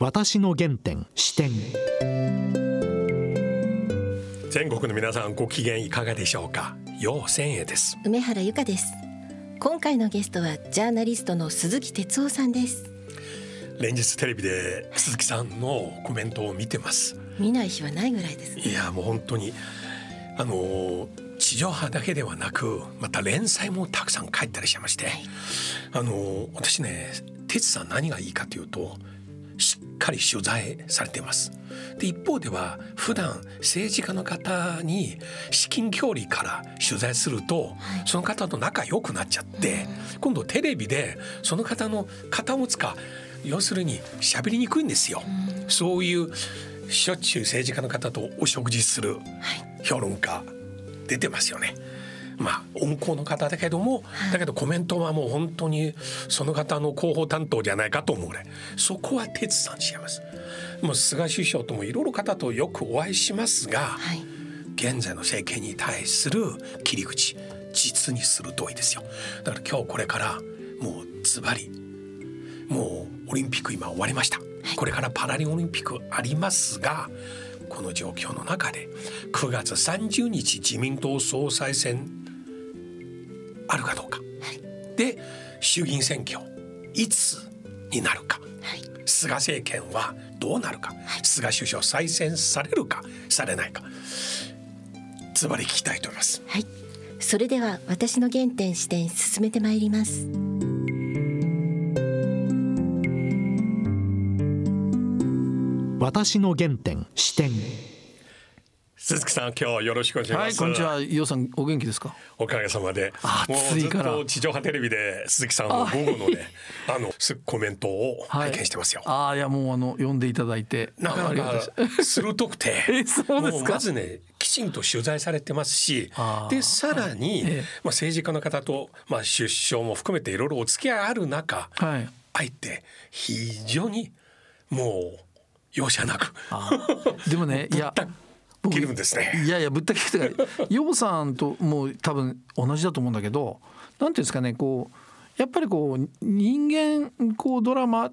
私の原点視点。全国の皆さんご機嫌いかがでしょうか？陽千恵です。梅原由香です。今回のゲストはジャーナリストの鈴木哲夫さんです。連日テレビで鈴木さんのコメントを見てます。見ない日はないぐらいです、いやもう本当にあの地上波だけではなくまた連載もたくさん書いてらっしゃいまして、はい、あの私ね哲さん何がいいかというとしっかり取材されています。で一方では普段政治家の方に至近距離から取材すると、その方と仲良くなっちゃって、今度テレビでその方の肩をつか要するに喋りにくいんですよ、そういうしょっちゅう政治家の方とお食事する評論家出てますよね。まあ温厚の方だけども、だけどコメントはもう本当にその方の広報担当じゃないかと思うねそこは哲さんします。もう菅首相ともいろいろ方とよくお会いしますが、はい、現在の政権に対する切り口実に鋭いですよ。だから今日これからもうズバリもうオリンピック今終わりました。これからパラリンオリンピックありますがこの状況の中で9月30日自民党総裁選あるかどうか、はい、で衆議院選挙いつになるか、はい、菅政権はどうなるか、はい、菅首相再選されるかされないか。ズバリ聞きたいと思います。はい、それでは私の原点視点進めてまいります。私の原点視点鈴木さん今日よろしくお願いします。はい、こんにちは。伊さんお元気ですか？おかげさまで。もうずっと地上波テレビで鈴木さんの午後のね、あのコメントを拝見してますよ。はい、ああいやもうあの読んでいただいて、なかなか鋭くて、えそうですか？まずねきちんと取材されてますし、でさらに、ええ、まあ政治家の方とまあ出生も含めていろいろお付き合いある中、はい、あえて非常にもう容赦なく。でもね いや。切るんですね。いやいやぶった切って陽さんともう多分同じだと思うんだけどなんていうんですかねこうやっぱりこう人間こうドラマ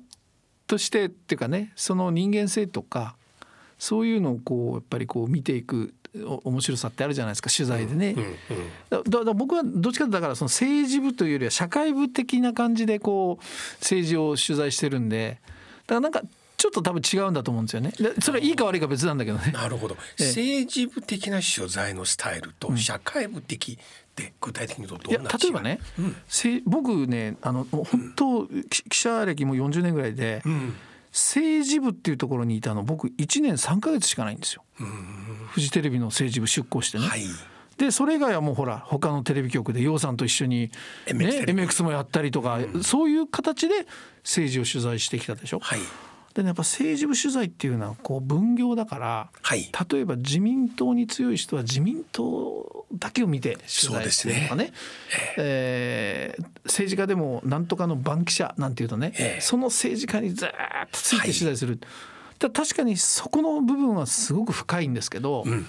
としてっていうかねその人間性とかそういうのをこうやっぱりこう見ていく面白さってあるじゃないですか取材でね、うんうんうん、だ僕はどっちかとだからその政治部というよりは社会部的な感じでこう政治を取材してるんでだからなんかちょっと多分違うんだと思うんですよね。それはいいか悪いか別なんだけどね。なるほど。政治部的な取材のスタイルと社会部的で具体的にどうな例えばね、うん、僕ねあの本当、うん、記者歴も40年ぐらいで、うん、政治部っていうところにいたの僕1年3か月しかないんですよ。フジテレビの政治部出向してね。はいでそれ以外はもうほら他のテレビ局で楊さんと一緒に、ね、MX もやったりとか、うん、そういう形で政治を取材してきたでしょ。はい、で、ね、やっぱ政治部取材っていうのはこう分業だから、はい、例えば自民党に強い人は自民党だけを見て取材するとかね。ね、え。ー、政治家でもなんとかの番記者なんていうとね、えー、その政治家にずっとついて取材する、はい、確かにそこの部分はすごく深いんですけど、うん、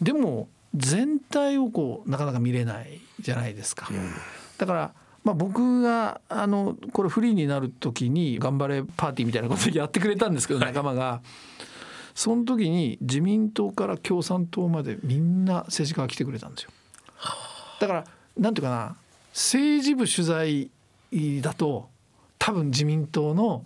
でも全体をこうなかなか見れないじゃないですか。うん、だからまあ、僕があのこれフリーになる時に頑張れパーティーみたいなこと やってくれたんですけど仲間が。その時に自民党から共産党までみんな政治家が来てくれたんですよ。だからなんていうかな政治部取材だと多分自民党の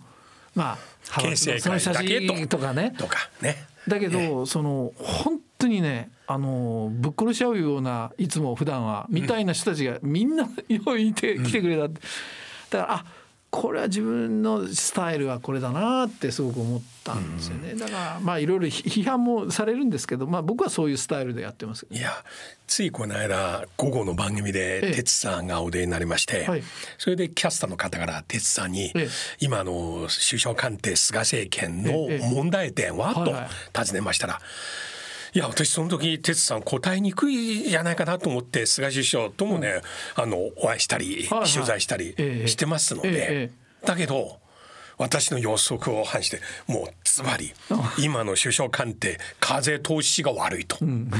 まあその写真とかね。とかね。だけどその本当にねあのぶっ殺し合うようないつも普段はみたいな人たちがみんなよいて来てくれた、だからあこれは自分のスタイルはこれだなってすごく思ったんですよね、だからまあいろいろ批判もされるんですけど、まあ、僕はそういうスタイルでやってます。いやついこの間午後の番組で哲さんがお出になりまして、はい、それでキャスターの方から哲さんに、今の首相官邸菅政権の問題点は、と尋ねましたら。いや私その時哲さん答えにくいじゃないかなと思って菅首相ともね、うん、あのお会いしたり、はいはい、取材したりしてますので、えー、だけど私の予測を反してもうつまり今の首相官邸風通しが悪いと。うん。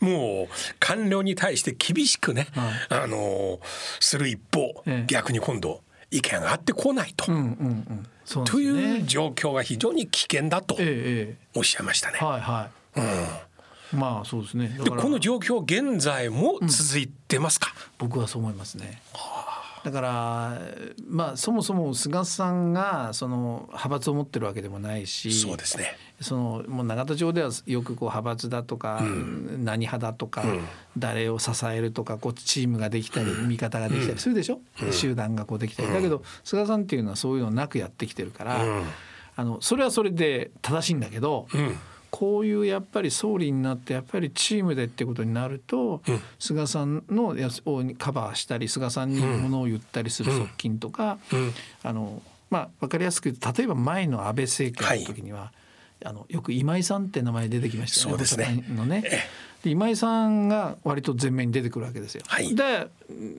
もう官僚に対して厳しくね、はい、あのする一方、ええ、逆に今度意見があってこないと、うんうんうん、ね。いう状況が非常に危険だとえええおっしゃいましたね。え。はいはい、まあそうですね。この状況現在も続いてますか？僕はそう思いますね。だからまあそもそも菅さんがその派閥を持ってるわけでもないしそうですね。そのもう永田町ではよくこう派閥だとか、何派だとか、誰を支えるとかこうチームができたり、味方ができたりするでしょ、集団がこうできたり、だけど菅さんっていうのはそういうのなくやってきてるから、あのそれはそれで正しいんだけど、こういうやっぱり総理になってやっぱりチームでってことになると、菅さんのやつをカバーしたり菅さんにものを言ったりする側近とか、あのまあ分かりやすく言うと例えば前の安倍政権の時には、あのよく今井さんって名前出てきましたよね。そうですねのね。で今井さんが割と前面に出てくるわけですよ。はいで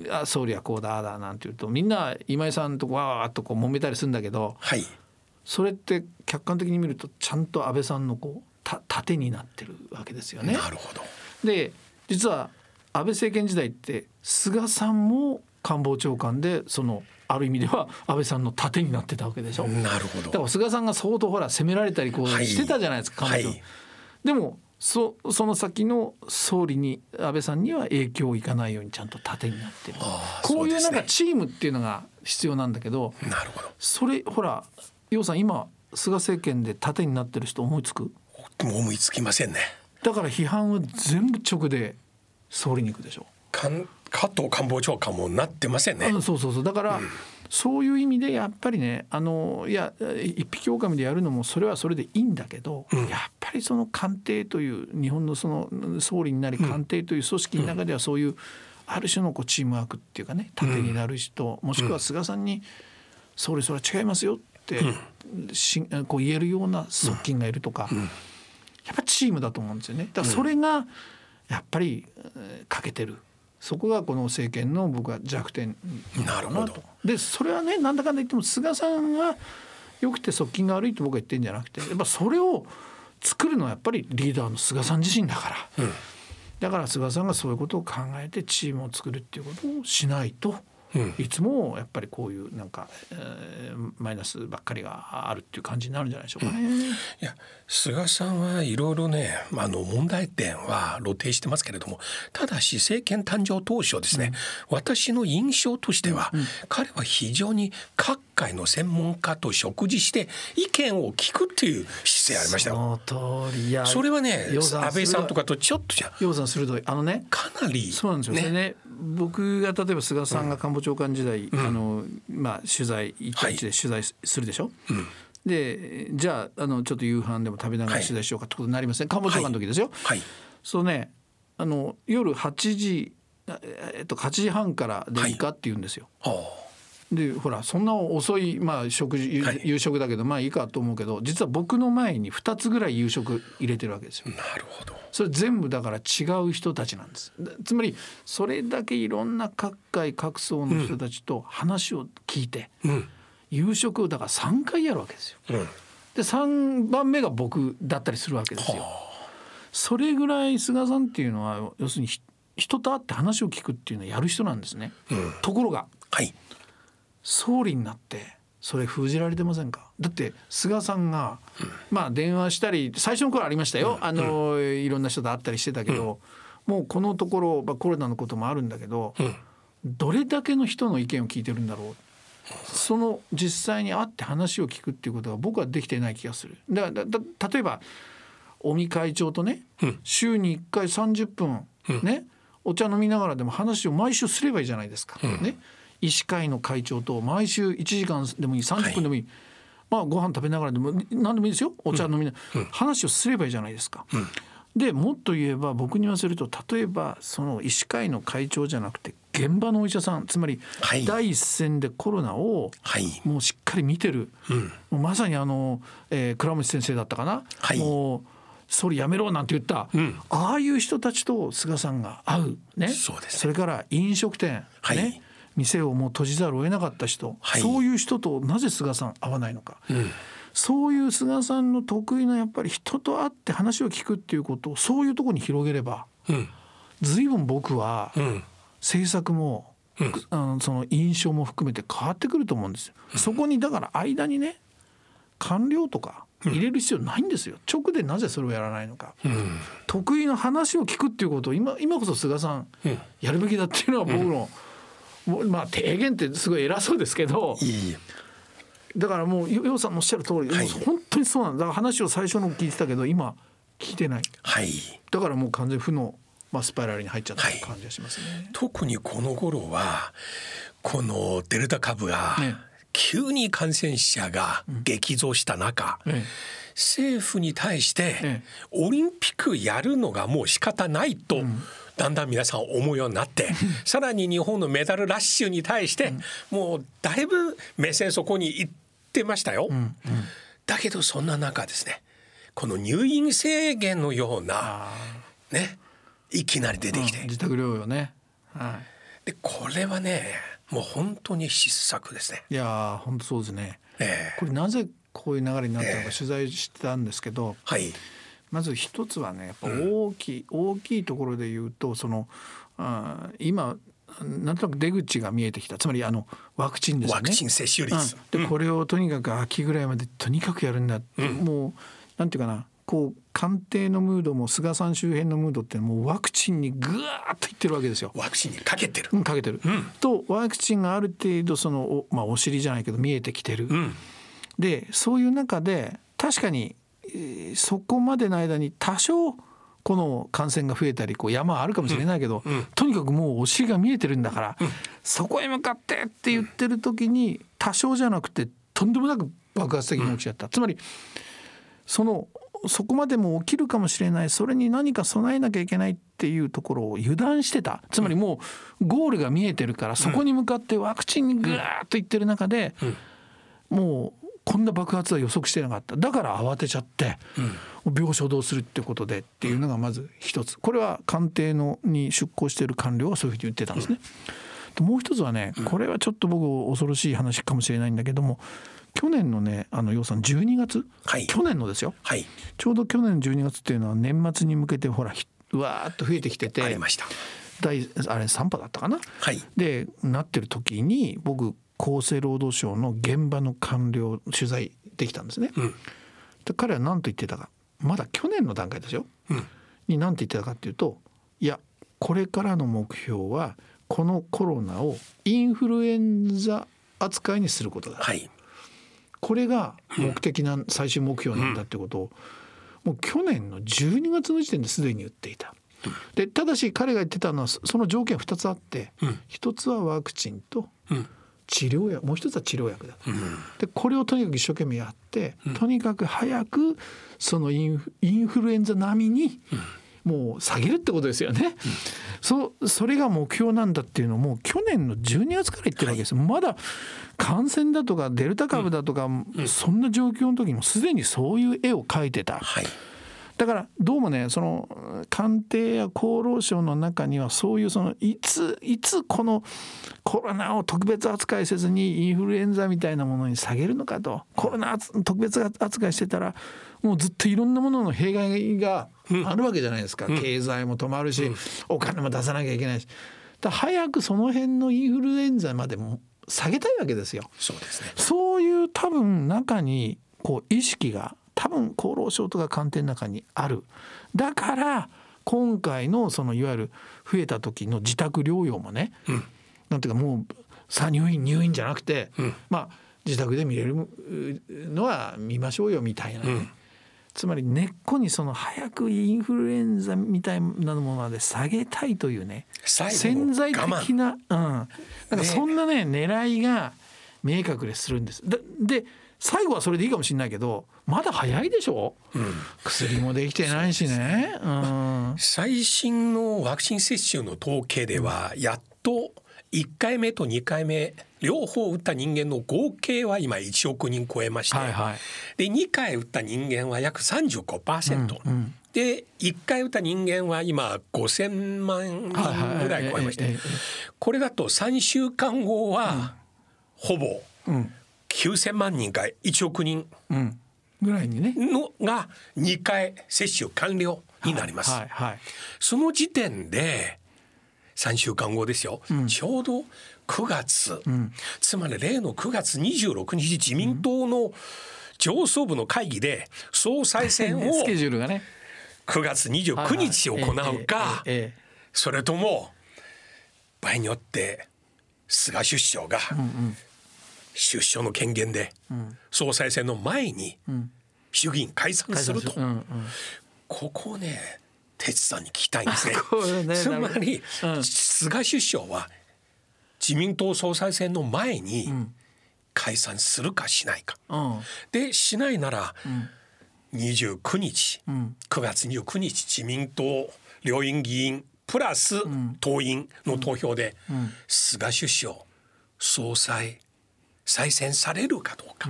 あ総理はこうだああだなんて言うとみんな今井さんとわーっとこう揉めたりするんだけどはい。それって客観的に見るとちゃんと安倍さんのこうた盾になってるわけですよね。なるほど。で実は安倍政権時代って菅さんも官房長官でそのある意味では安倍さんの盾になってたわけでしょ。なるほだからど。菅さんが相当ほら攻められたりこうはいしてたじゃないですか、はい官房長でもそその先の総理に安倍さんには影響いかないようにちゃんと盾になってるこういうなんかチームっていうのが必要なんだけどなるほど。それほら楊さん今菅政権で盾になってる人思いつく？もう思いつきませんね。だから批判は全部直で総理に行くでしょ。かん加藤官房長官もなってませんね。うんそうそうそう。だから、そういう意味でやっぱりねあのいや一匹狼でやるのもそれはそれでいいんだけど、やっぱりその官邸という日本のその総理になり官邸という組織の中ではそういうある種のこうチームワークっていうかね盾になる人、もしくは菅さんに「総理それは違いますよ」って、しこう言えるような側近がいるとか、やっぱチームだと思うんですよね。だからそれがやっぱり、えー欠けてる。そこがこの政権の僕は弱点なるほど。と。でそれはねなんだかんだ言っても菅さんが良くて側近が悪いと僕は言ってるんじゃなくてやっぱそれを作るのはやっぱりリーダーの菅さん自身だから、だから菅さんがそういうことを考えてチームを作るっていうことをしないと、いつもやっぱりこういうなんか、えーマイナスばっかりがあるっていう感じになるんじゃないでしょうかね。いや菅さんはいろいろねあの問題点は露呈してますけれどもただし政権誕生当初ですね、私の印象としては、彼は非常に各界の専門家と食事して意見を聞くっていう姿勢ありましたよ。その通りいやそれはね安倍さんとかとちょっとじゃ鋭い。あのねかなりそうなんですよ。それね僕が例えば菅さんが官房長官時代、あのまあ取材一対一で取材するでしょ？でじゃああのちょっと夕飯でも食べながらはい。取材しようかってことになりません、官房長官の時ですよ。はい。そうねあの夜8時えっと8時半からでいいかって言うんですよ。ああでほらそんな遅い、まあ、食事夕はい夕食だけどまあいいかと思うけど実は僕の前に2つぐらい夕食入れてるわけですよ。なるほど。それ全部だから違う人たちなんです。だつまりそれだけいろんな各界各層の人たちと話を聞いて、うん夕食をだから3回やるわけですよ。うんで3番目が僕だったりするわけですよ。それぐらい菅さんっていうのは要するにひ人と会って話を聞くっていうのをやる人なんですね。ところがはい総理になってそれ封じられてませんか？だって菅さんが、まあ電話したり最初の頃ありましたよ、あのいろんな人と会ったりしてたけど、もうこのところ、まあ、コロナのこともあるんだけど、どれだけの人の意見を聞いてるんだろう？その実際に会って話を聞くっていうことが僕はできてない気がする。だだだ例えば尾身会長とね、週に1回30分、ねお茶飲みながらでも話を毎週すればいいじゃないですか。ね医師会の会長と毎週1時間でもいい30分でもいい、まあご飯食べながらでも何でもいいですよ。お茶飲みな、話をすればいいじゃないですか。でもっと言えば僕に言わせると例えばその医師会の会長じゃなくて現場のお医者さんつまりはい。第一線でコロナをはい。もうしっかり見てる、もうまさにあの、えー倉持先生だったかな、はい。もう総理やめろなんて言った、ああいう人たちと菅さんが会う、ね、そうですね。れから飲食店、はい。ね、店をもう閉じざるを得なかった人、はい。そういう人となぜ菅さん会わないのか、そういう菅さんの得意なやっぱり人と会って話を聞くっていうことをそういうところに広げれば、うん。随分僕はうん。政策も、あのその印象も含めて変わってくると思うんですよ。そこにだから間にね官僚とか入れる必要ないんですよ、直でなぜそれをやらないのか、得意の話を聞くっていうことを今今こそ菅さんやるべきだっていうのは僕の、まあ提言ってすごい偉そうですけどいいだからもうようさんのおっしゃる通り、はい。本当にそうなんだだから話を最初の聞いてたけど今聞いてない。はい。だからもう完全に負の、まあ、スパイラルに入っちゃったはい。感じがしますね。特にこの頃はこのデルタ株がね急に感染者が激増した中、え政府に対してえオリンピックやるのがもう仕方ないと、だんだん皆さん思うようになって さらに日本のメダルラッシュに対してもうだいぶ目線そこに行ってましたよ。だけどそんな中ですねこの入院制限のようなねいきなり出てきて、自宅療養ね。はでこれはねもう本当に失策ですね。い、いやー本当そうですね。ええこれなぜこういう流れになったのか取材してたんですけど、はいまず一つはねやっぱ大きい、大きいところで言うとそのあー今なんとなく出口が見えてきた。つまりあのワクチンですよね。ワクチン接種率、うん。でこれをとにかく秋ぐらいまでとにかくやるんだって、もうなんていうかなこう官邸のムードも菅さん周辺のムードってもうワクチンにぐわーっといってるわけですよ。ワクチンにかけてる。うん、かけてる、とワクチンがある程度そのお,、まあ、お尻じゃないけど見えてきてる、うん。でそういう中で確かに、えーそこまでの間に多少この感染が増えたりこう山はあるかもしれないけど、とにかくもうお尻が見えてるんだから、そこへ向かってって言ってる時に多少じゃなくてとんでもなく爆発的に起きちゃった。つまりそのそこまでも起きるかもしれない。それに何か備えなきゃいけないっていうところを油断してた。つまりもうゴールが見えてるからそこに向かってワクチンにぐーっといってる中で、もうこんな爆発は予測してなかった。だから慌てちゃって、病床どうするってことでっていうのがまず一つ。これは官邸のに出向している官僚はそういうふうに言ってたんですね。でもう一つはねこれはちょっと僕恐ろしい話かもしれないんだけども去年のねあの予算12月、はい。去年のですよ。はい。ちょうど去年の12月っていうのは年末に向けてほらわーっと増えてきててあれ3波だったかな？はい。でなってる時に僕厚生労働省の現場の官僚取材できたんですね。うんで彼は何と言ってたかまだ去年の段階ですよ。うんに何て言ってたかっていうといやこれからの目標はこのコロナをインフルエンザ扱いにすることだ。はいこれが目的な最終目標なんだってことを、もう去年の12月の時点ですでに言っていた。でただし彼が言ってたのはそその条件2つあって、うん一つはワクチンとうん治療薬もう一つは治療薬だ、でこれをとにかく一生懸命やって、とにかく早くそのインフルエンザ並みにもう下げるってことですよね、そうそれが目標なんだっていうのも去年の12月から言ってるわけです。よ、まだ感染だとかデルタ株だとか、そんな状況の時にもすでにそういう絵を描いてた。はいだからどうもねその官邸や厚労省の中にはそういうそのいついつこのコロナを特別扱いせずにインフルエンザみたいなものに下げるのかとコロナ特別扱いしてたらもうずっといろんなものの弊害があるわけじゃないですか、経済も止まるし、お金も出さなきゃいけないし。だ早くその辺のインフルエンザまでも下げたいわけですよ。そうですね。そういう多分中にこう意識が多分厚労省とか官邸の中にある。だから今回のそのいわゆる増えた時の自宅療養もね、なんていうかもうさあ入院入院じゃなくて、まあ自宅で見れるのは見ましょうよみたいなね、つまり根っこにその早くインフルエンザみたいなものまで下げたいというね潜在的な、うん、なんかそんなね狙いが見え隠れするんです。でで最後はそれでいいかもしれないけどまだ早いでしょ、薬もできてないしね。うん。最新のワクチン接種の統計ではやっと1回目と2回目両方打った人間の合計は今1億人超えまして、はいはい。で2回打った人間は約35%、で1回打った人間は今5,000万人ぐらい超えまして、これだと3週間後はほぼ9,000万人か1億人うん。ぐらいにね。のが2回接種完了になります。はいはい。その時点で3週間後ですよ、ちょうど9月、つまり例の9月26日自民党の上層部の会議で総裁選を スケジュールがね。9月29日行うか。それとも場合によって菅首相が首相の権限で総裁選の前に衆議院解散すると。うんうん。ここをね哲さんに聞きたいんですね。ねつまり菅首相は自民党総裁選の前に解散するかしないか。うん。でしないなら29日、9月29日自民党両院議員プラス党員の投票で菅首相総裁再選されるかどうか。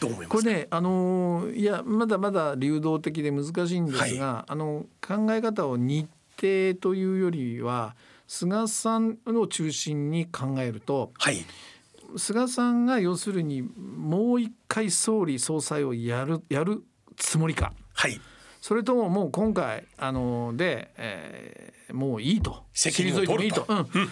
どう思いますか？これねあのーいやまだまだ流動的で難しいんですが、あの考え方を日程というよりは菅さんを中心に考えるとはい。菅さんが要するにもう一回総理総裁をやるやるつもりか。はい。それとももう今回あので、えーもういいと。責任を取ると。退いてもいいと、うん。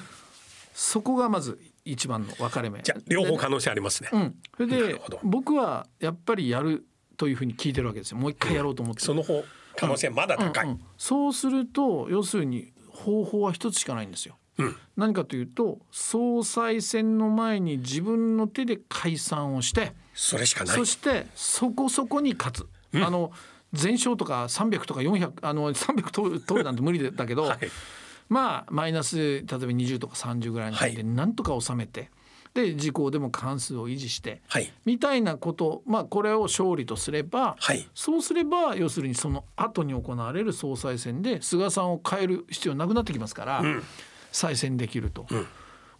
そこがまず一番の分かれ目。じゃあ両方可能性ありますね、うん、それで僕はやっぱりやるというふうに聞いてるわけですよ。もう一回やろうと思って。る、その方可能性まだ高い、うんうんそうすると要するに方法は一つしかないんですよ。うん。何かというと総裁選の前に自分の手で解散をしてそれしかない。そしてそこそこに勝つ。あの全勝とか300とか400あの300取る取るなんて無理だけど、はいまあマイナス例えば20とか30ぐらいの範囲でなんとか収めて、で時効でも関数を維持して、はい。みたいなことまあこれを勝利とすれば、はい。そうすれば要するにその後に行われる総裁選で菅さんを変える必要なくなってきますから、再選できると、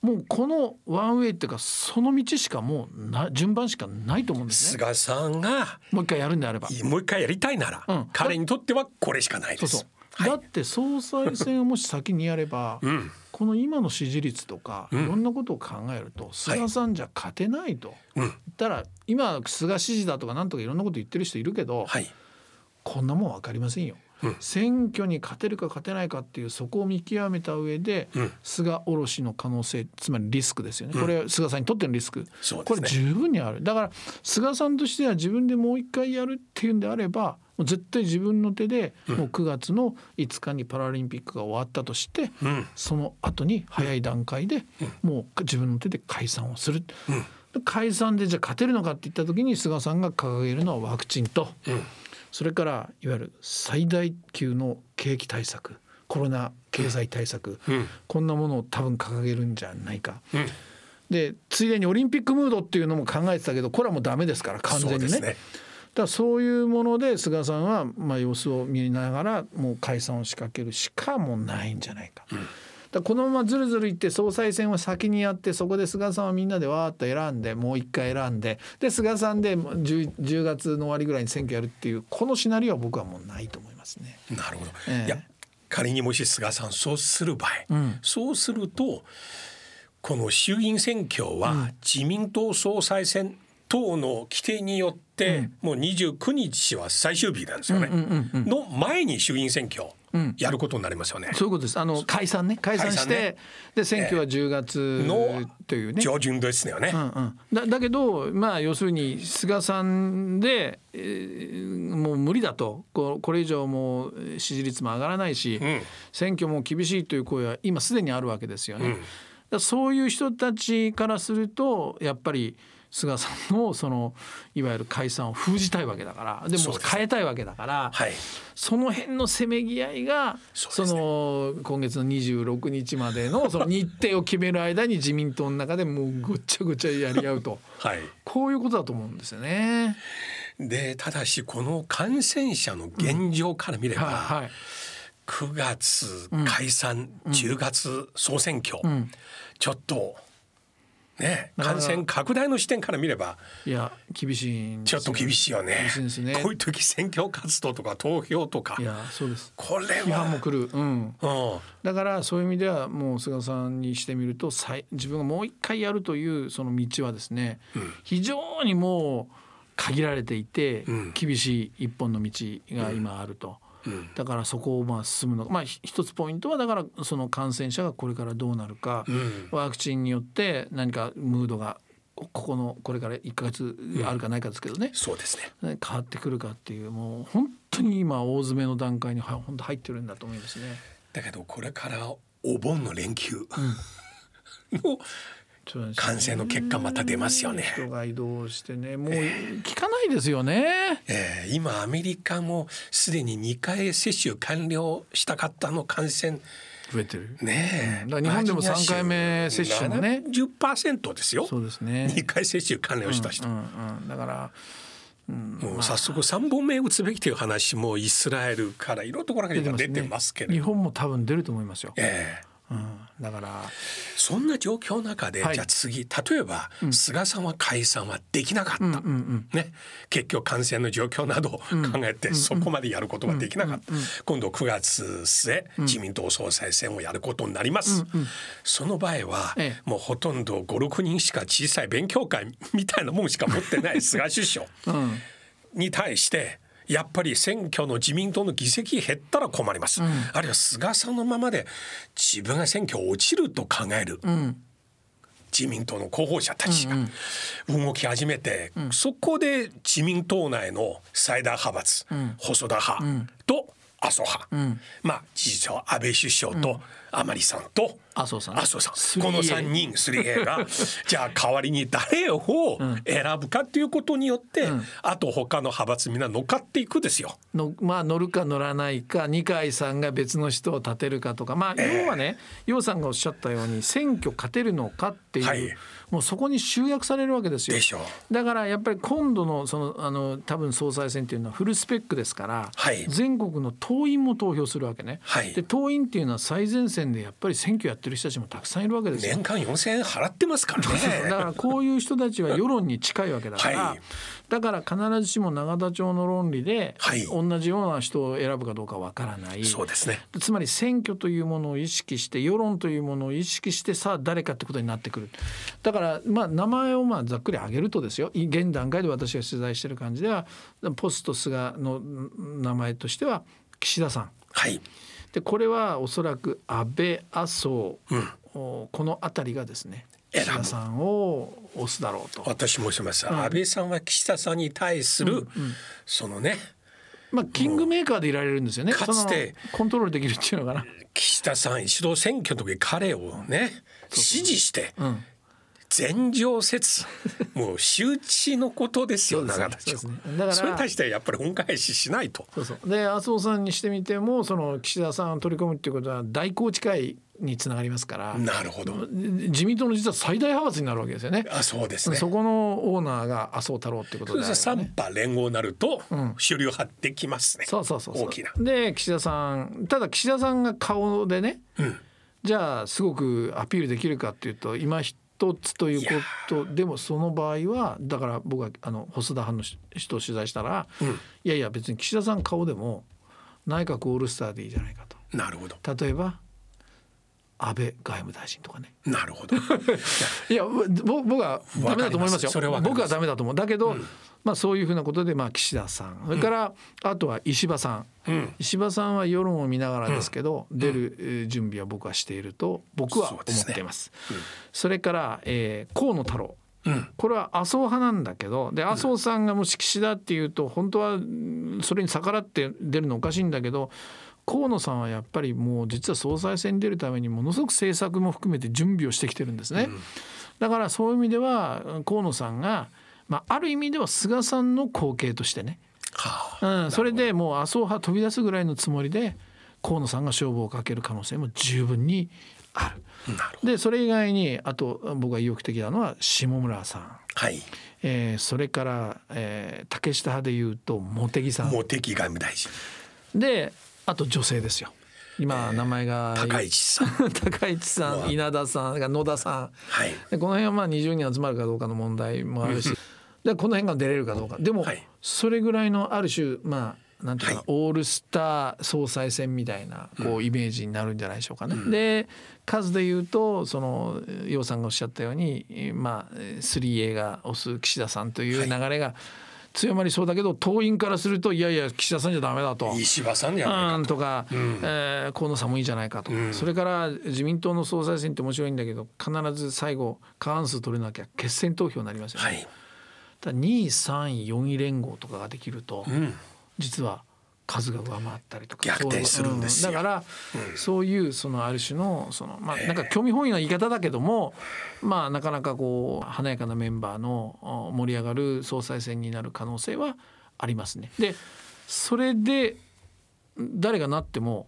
もうこのワンウェイっていうかその道しかもうな順番しかないと思うんですね。菅さんがもう一回やるんであれば。もう一回やりたいなら、うん。彼にとってはこれしかないです。そうそうはい。だって総裁選をもし先にやれば、ん。この今の支持率とか、いろんなことを考えると菅さんじゃ勝てないと、言ったら今菅支持だとかなんとかいろんなこと言ってる人いるけど、はい。こんなもん分かりませんよ。選挙に勝てるか勝てないかっていうそこを見極めた上で、菅下ろしの可能性つまりリスクですよね、これ菅さんにとってのリスク、ね。これ十分にある。だから菅さんとしては自分でもう一回やるっていうんであればもう絶対自分の手でもう9月の5日にパラリンピックが終わったとして、ん。その後に早い段階でもう自分の手で解散をする。解散でじゃあ勝てるのかっていった時に菅さんが掲げるのはワクチンと、それからいわゆる最大級の景気対策コロナ経済対策、こんなものを多分掲げるんじゃないか。でついでにオリンピックムードっていうのも考えてたけどこれはもうダメですから完全にね。だそういうもので菅さんはまあ様子を見ながらもう解散を仕掛けるしかもうないんじゃないか。だからこのままずるずるいって総裁選を先にやってそこで菅さんはみんなでわーっと選んでもう一回選んでで菅さんで 10, 10月の終わりぐらいに選挙やるっていうこのシナリオは僕はもうないと思いますね。なるほど、ええ。いや仮にもし菅さんそうする場合、そうするとこの衆議院選挙は自民党総裁選等の規定によって、もう29日は最終日なんですよね、の前に衆議院選挙やることになりますよね。そういうことです。あの解散ね。解散してね。で選挙は10月のというね。上旬ですよね。うんうん、だだけどまあ要するに菅さんで、えーもう無理だと。ここれ以上もう支持率も上がらないし、ん。選挙も厳しいという声は今すでにあるわけですよね。だからそういう人たちからするとやっぱり菅さんのそのいわゆる解散を封じたいわけだから。でも変えたいわけだから、はい。その辺のせめぎ合いがそ,、ね。の今月の26日までのその日程を決める間に自民党の中でもうごっちゃごちゃやり合うと。はい、こういうことだと思うんですよね。でただしこの感染者の現状から見れば、はいはい。9月解散、10月総選挙、ちょっとね感染拡大の視点から見ればいや厳しいちょっと厳しいよね。厳しいですね。こういう時選挙活動とか投票とか。いやそうです。これ批判もは、来る、うん、うん、だからそういう意味ではもう菅さんにしてみると再自分がもう一回やるというその道はですね、非常にもう限られていて、ん。厳しい一本の道が今あると。だからそこをまあ進むのまあひ一つポイントはだからその感染者がこれからどうなるか、ん。ワクチンによって何かムードがここのこれから1か月あるかないかですけどね、そうですね。ね変わってくるかっていうもう本当に今大詰めの段階には本当入ってるんだと思いますね。だけどこれからお盆の連休。うなん 感染の結果また出ますよね。人が移動してねもう聞かないですよね。えー今アメリカもすでに2回接種完了した方の感染。増えてる。ねえ、日本でも三回目接種もね。10%ですよ。そうですね。2回接種完了した人、うんうん、だからもう早速3本目打つべきという話もイスラエルからいろんなところから今出てますけれど、日本も多分出ると思いますよ。ええうん、だから。そんな状況の中で、はい。じゃあ次例えば、菅さんは解散はできなかった、うんうんね、結局感染の状況などを考えてそこまでやることができなかった、今度9月末自民党総裁選をやることになります、その場合は、ええ。もうほとんど56人しか小さい勉強会みたいなもんしか持ってない菅首相 うん。に対してやっぱり選挙の自民党の議席減ったら困ります、あるいは菅さんのままで自分が選挙落ちると考える、うん。自民党の候補者たちが動き始めて、そこで自民党内の最大派閥、細田派と麻生派、まあ事実上安倍首相と甘利さんと麻生さん。麻生さん。3A この3人 3A が。じゃあ代わりに誰を選ぶかということによって、あと他の派閥みんな乗っかっていくですよ。のまあ乗るか乗らないか二階さんが別の人を立てるかとか。まあ要はね楊さんがおっしゃったように選挙勝てるのかっていう、はいもうそこに集約されるわけですよ。でしょう。だからやっぱり今度のそのあの多分総裁選っていうのはフルスペックですから、はい。全国の党員も投票するわけね、はい。で党員っていうのは最前線でやっぱり選挙やってる人たちもたくさんいるわけですよ。年間4,000円払ってますからだね。からこういう人たちは世論に近いわけだから、はい。だから必ずしも永田町の論理ではい。同じような人を選ぶかどうかわからない、そうですね。つまり選挙というものを意識して世論というものを意識してさあ誰かってことになってくる。だからまあ名前をまあざっくり挙げるとですよい現段階で私が取材してる感じではポスト菅の名前としては岸田さんはい。でこれはおそらく安倍麻生、うんおこの辺りがですね岸田さんを押すだろうと。私もします、安倍さんは岸田さんに対する、そのねまあ、キングメーカーでいられるんですよね。かつてコントロールできるっていうのかな。岸田さん一度選挙の時彼をね支持してうん、全情説。もう周知のことですよ永田町。そね。だからそれに対してやっぱり恩返ししないと。そうそう。で麻生さんにしてみてもその岸田さんを取り込むっていうことは大宏池会につながりますから。なるほど。自民党の実は最大派閥になるわけですよね。あそうですね。そこのオーナーが麻生太郎ってことであれば三ね。派連合になるとん。主流派できますね、そうそうそうそう。大きな。で岸田さんただ岸田さんが顔でね、うん。じゃあすごくアピールできるかっていうと今一つということ。でもその場合はだから僕はあの細田派の人を取材したら、いやいや別に岸田さん顔でも内閣オールスターでいいじゃないかなるほど。と例えば安倍外務大臣とかね。なるほど。いやぼ僕はダメだと思いますよ。す。僕はダメだと思う。だけど、まあそういうふうなことでまあ岸田さん。それからあとは石破さん、うん。石破さんは世論を見ながらですけど、出るえー準備は僕はしていると僕は思っています。それから、えー河野太郎。うん。これは麻生派なんだけどで麻生さんがもし岸田っていうと本当はうんそれに逆らって出るのおかしいんだけど河野さんはやっぱりもう実は総裁選に出るためにものすごく政策も含めて準備をしてきてるんですね。だからそういう意味では河野さんが、まあ、ある意味では菅さんの後継としてね。はあうん、それでもう麻生派飛び出すぐらいのつもりで河野さんが勝負をかける可能性も十分にある。なるでそれ以外にあと僕が意欲的なのは下村さん、はい。えーそれから、えー竹下派でいうと茂木さん。茂木外務大臣。であと女性ですよ。今名前が高市さん。高市さん稲田さん野田さん。はい。でこの辺はまあ20人集まるかどうかの問題もあるしでこの辺が出れるかどうか。でもはい。それぐらいのある種まあなんていうか、はい。オールスター総裁選みたいなこうイメージになるんじゃないでしょうかね。で数で言うとその楊さんがおっしゃったようにまあ 3A が推す岸田さんという流れが強まりそうだけど党員からするといやいや岸田さんじゃダメだと。石破さんじゃないかうんとか、えー河野さんもいいじゃないかと。か、それから自民党の総裁選って面白いんだけど必ず最後過半数取れなきゃ決選投票になりますよね。はいただ2位3位4位連合とかができると、うん。実は数が上回ったりとか逆転するんですだから、そういうそのある種のそのまあなんか興味本位な言い方だけどもまあなかなかこう華やかなメンバーのお盛り上がる総裁選になる可能性はありますね。でそれで誰がなっても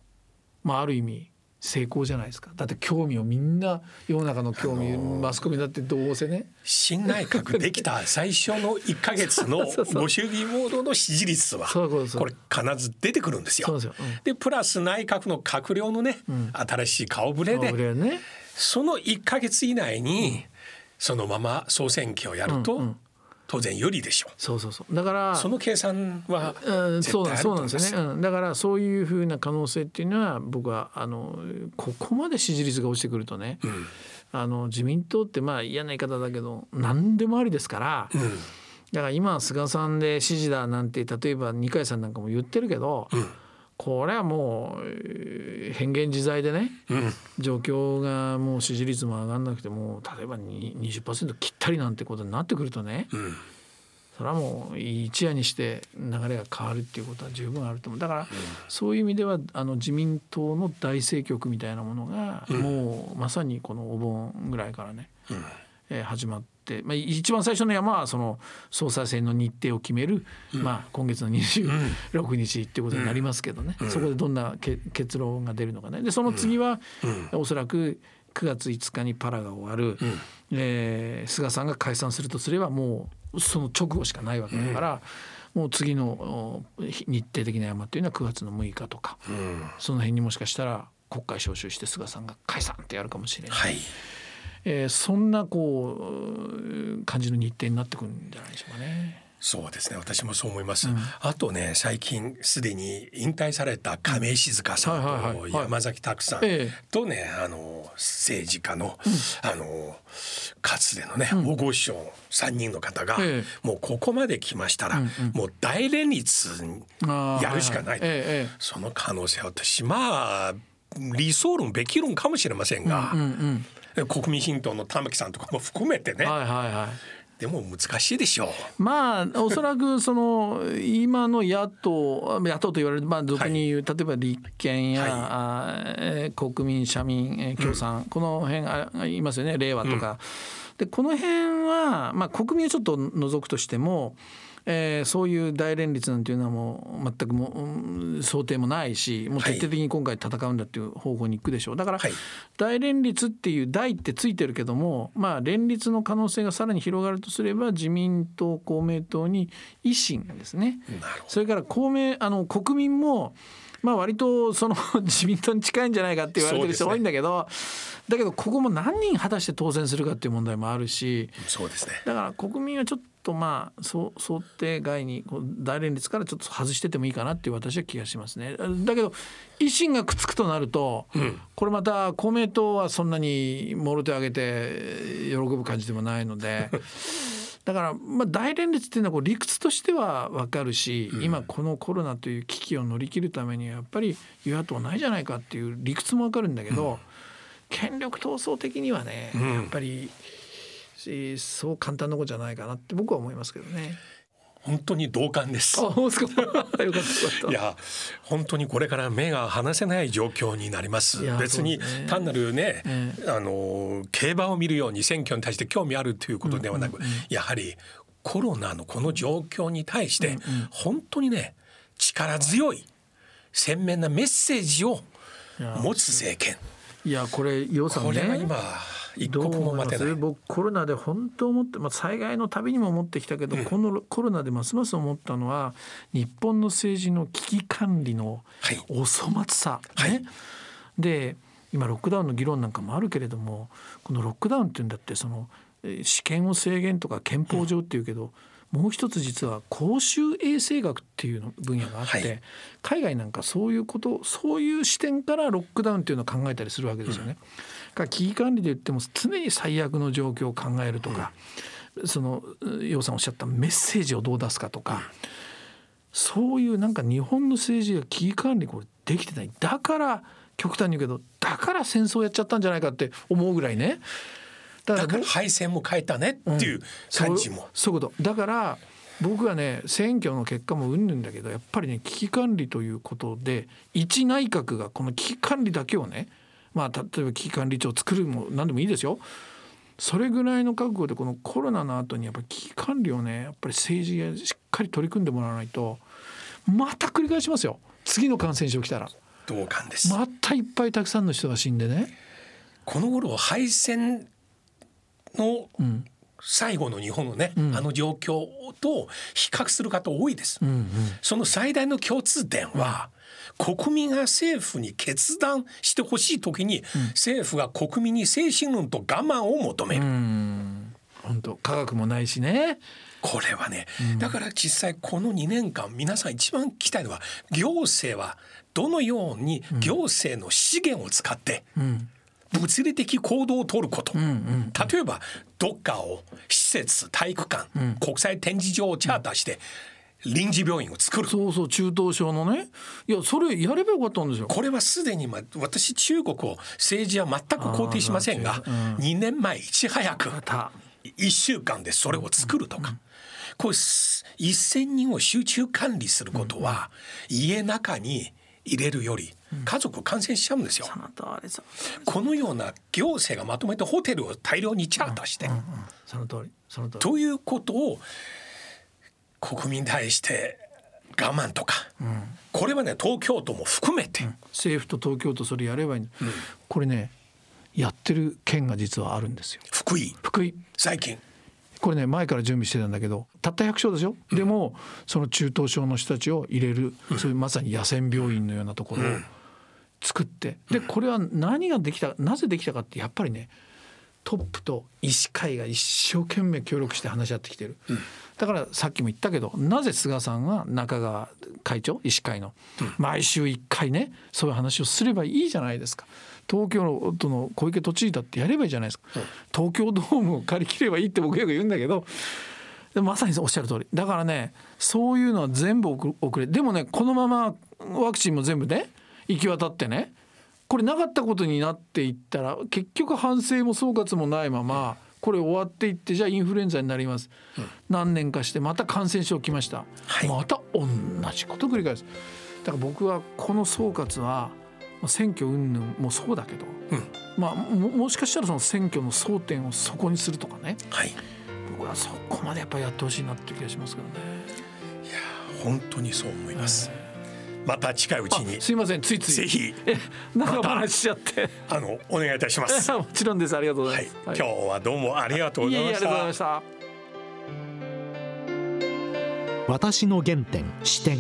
まあある意味成功じゃないですか。だって興味をみんな世の中の興味、マスコミだってどうせね。新内閣できた最初の1か月のご祝儀モードの支持率はこれ必ず出てくるんですよ。でプラス内閣の閣僚のね、新しい顔ぶれでね。その1か月以内にそのまま総選挙をやると、うんうん当然有利でしょそうそうそう。だからう。その計算はうん、絶そうなんですよね、うん、だからそういうふうな可能性っていうのは僕はあのここまで支持率が落ちてくるとね、あの自民党ってまあ嫌な言い方だけど何でもありですから、だから今は菅さんで支持だなんて例えば二階さんなんかも言ってるけど、これはもうえー変幻自在でね、状況がもう支持率も上がんなくても例えばに20%切ったりなんてことになってくるとね、それはもう一夜にして流れが変わるっていうことは十分あると思う。だからそういう意味ではあの自民党の大政局みたいなものがもうまさにこのお盆ぐらいからね、えー始まって、まあ、一番最初の山はその総裁選の日程を決める、まあ、今月の26日っていうことになりますけどね、そこでどんなけ結論が出るのかね。でその次は、おそらく9月5日にパラが終わる、えー菅さんが解散するとすればもうその直後しかないわけだから、もう次のお日日程的な山っていうのは9月の6日とか、その辺にもしかしたら国会召集して菅さんが解散ってやるかもしれない。はい。えーそんなこう感じの日程になってくるんじゃないでしょうかね。そうですね。私もそう思います、あとね最近すでに引退された亀井静香さんと山崎拓さんええ。とねあの政治家の、あのかつてのね大御所3人の方が、えもうここまで来ましたら、もう大連立やるしかない、はいはい。ええええ。その可能性は私まあ理想論できるんかもしれませんが、国民新党の玉木さんとかも含めてね、はいはいはい。でも難しいでしょう。まあおそらく その今の野党野党と言われるまあ俗に言う、例えば立憲や、はい。国民社民、えー共産、この辺あいますよね令和とか。でこの辺は、まあ、国民をちょっと除くとしても、えーそういう大連立なんていうのはもう全くもううん想定もないしもう徹底的に今回戦うんだっていう方向に行くでしょう。だから、はい。大連立っていう大ってついてるけどもまあ連立の可能性がさらに広がるとすれば自民党公明党に維新ですね。それから公明あの国民もまあ割とその 自民党に近いんじゃないかって言われてる人多いんだけど、だけどここも何人果たして当選するかっていう問題もあるしそうですね。だから国民はちょっとまあそう想定外にこう大連立からちょっと外しててもいいかなっていう私は気がしますね。だけど維新がくっつくとなると、これまた公明党はそんなにもろ手を挙げて喜ぶ感じでもないので。だからまあ大連立っていうのはこう理屈としては分かるし、今このコロナという危機を乗り切るためにはやっぱり与野党ないじゃないかっていう理屈も分かるんだけど、権力闘争的にはね、やっぱりしそう簡単なことじゃないかなって僕は思いますけどね。本当に同感です。あ、そうですか？いや本当にこれから目が離せない状況になります別に単なるね、えあの競馬を見るように選挙に対して興味あるということではなく、やはりコロナのこの状況に対して本当にね力強い鮮明なメッセージを持つ政権いやこれ洋さんこれがね。今一どう刻も待てない。僕コロナで本当思って、まあ、災害のたびにも思ってきたけど、このコロナでますます思ったのは日本の政治の危機管理のはい。お粗末さ、ね。はい。で今ロックダウンの議論なんかもあるけれどもこのロックダウンっていうんだってそのえー試験を制限とか憲法上っていうけど、もう一つ実は公衆衛生学っていうの分野があって、はい。海外なんかそういうことそういう視点からロックダウンっていうのを考えたりするわけですよね。から危機管理で言っても常に最悪の状況を考えるとか、その楊さんおっしゃったメッセージをどう出すかとか、そういうなんか日本の政治が危機管理これできてない。だから極端に言うけどだから戦争やっちゃったんじゃないかって思うぐらいね。だから敗戦も変えたねっていう感じも、そうそういうこと。だから僕はね選挙の結果もうんぬんだけどやっぱりね危機管理ということで一内閣がこの危機管理だけをねまあ例えば危機管理庁作るも何でもいいですよ。それぐらいの覚悟でこのコロナの後にやっぱり危機管理をねやっぱり政治がしっかり取り組んでもらわないとまた繰り返しますよ。次の感染症来たら。同感です。またいっぱいたくさんの人が死んでね。この頃敗戦の最後の日本のね、ん。あの状況と比較する方多いです、うんうん。その最大の共通点は、国民が政府に決断してほしい時に、政府が国民に精神論と我慢を求める、うん。本当科学もないしね。これはね、だから実際この2年間皆さん一番聞きたいのは行政はどのように行政の資源を使ってうん。物理的行動を取ること、例えばどっかを施設体育館、国際展示場をチャーターして臨時病院を作る、そうそう中等症のね。いやそれやればよかったんですよ。これはすでに、まあ、私中国を政治は全く肯定しませんが、あー2年前いち早くまた。1週間でそれを作るとか、これす1,000人を集中管理することは、家の中に入れるより家族感染しちゃうんですよ。このような行政がまとめてホテルを大量にチャーターして、その通りその通り。ということを国民に対して我慢とか、これはね東京都も含めて、政府と東京都それやればいい、これねやってる県が実はあるんですよ。福井。福井。最近。これね前から準備してたんだけどたった100床でしょ、でもその中等症の人たちを入れる、そういうまさに野戦病院のようなところを作って、でこれは何ができたなぜできたかってやっぱりねトップと医師会が一生懸命協力して話し合ってきてる、だからさっきも言ったけどなぜ菅さんが中川会長医師会の、毎週1回ねそういう話をすればいいじゃないですか。東京都の小池都知事だってやればいいじゃないですか、東京ドームを借り切ればいいって僕よく言うんだけどでまさにおっしゃる通り。だからねそういうのは全部遅遅れ。でもねこのままワクチンも全部ね行き渡ってねこれなかったことになっていったら結局反省も総括もないままこれ終わっていってじゃあインフルエンザになります、何年かしてまた感染症来ました、はい。また同じこと繰り返す。だから僕はこの総括はまあ選挙云々もそうだけど、うん。まあももしかしたらその選挙の争点をそこにするとかね。はい。僕はそこまでやっぱりやってほしいなっていう気がしますけどね。本当にそう思います、また近いうちに。あすいませんついつい。ぜひえ長また話しちゃって。あのお願いいたします。もちろんです。ありがとうござはい。い。ます、、今日はどうもありがとうございましいえいえありがとうございたました。私の原点視点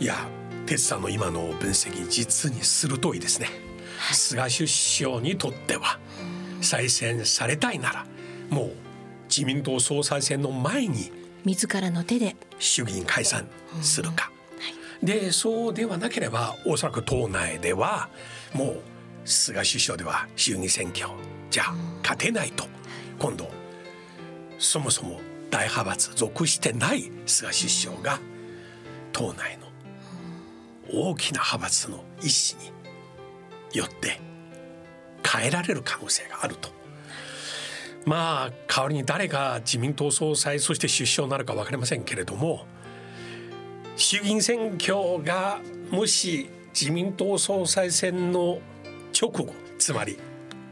いや哲さんの今の分析実に鋭いですね。菅首相にとっては再選されたいならもう自民党総裁選の前に自らの手で衆議院解散するか、でそうではなければおそらく党内ではもう菅首相では衆議院選挙じゃ勝てないと。今度そもそも大派閥属してない菅首相が党内の大きな派閥の意思によって変えられる可能性があると。まあ代わりに誰が自民党総裁そして首相になるか分かりませんけれども衆議院選挙がもし自民党総裁選の直後つまり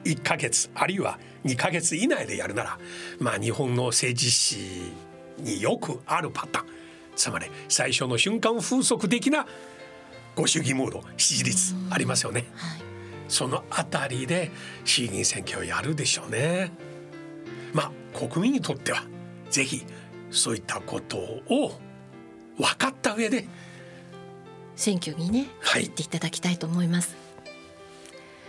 1ヶ月あるいは2ヶ月以内でやるならまあ日本の政治史によくあるパターンつまり最初の瞬間風速的なご主義ムード支持率ありますよね。そのあたりで衆議院選挙をやるでしょうね。まあ国民にとってはぜひそういったことを分かった上で選挙にねはい。行っていただきたいと思います。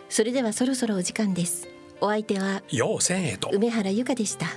それではそろそろお時間です。お相手は要選へと。梅原由香でした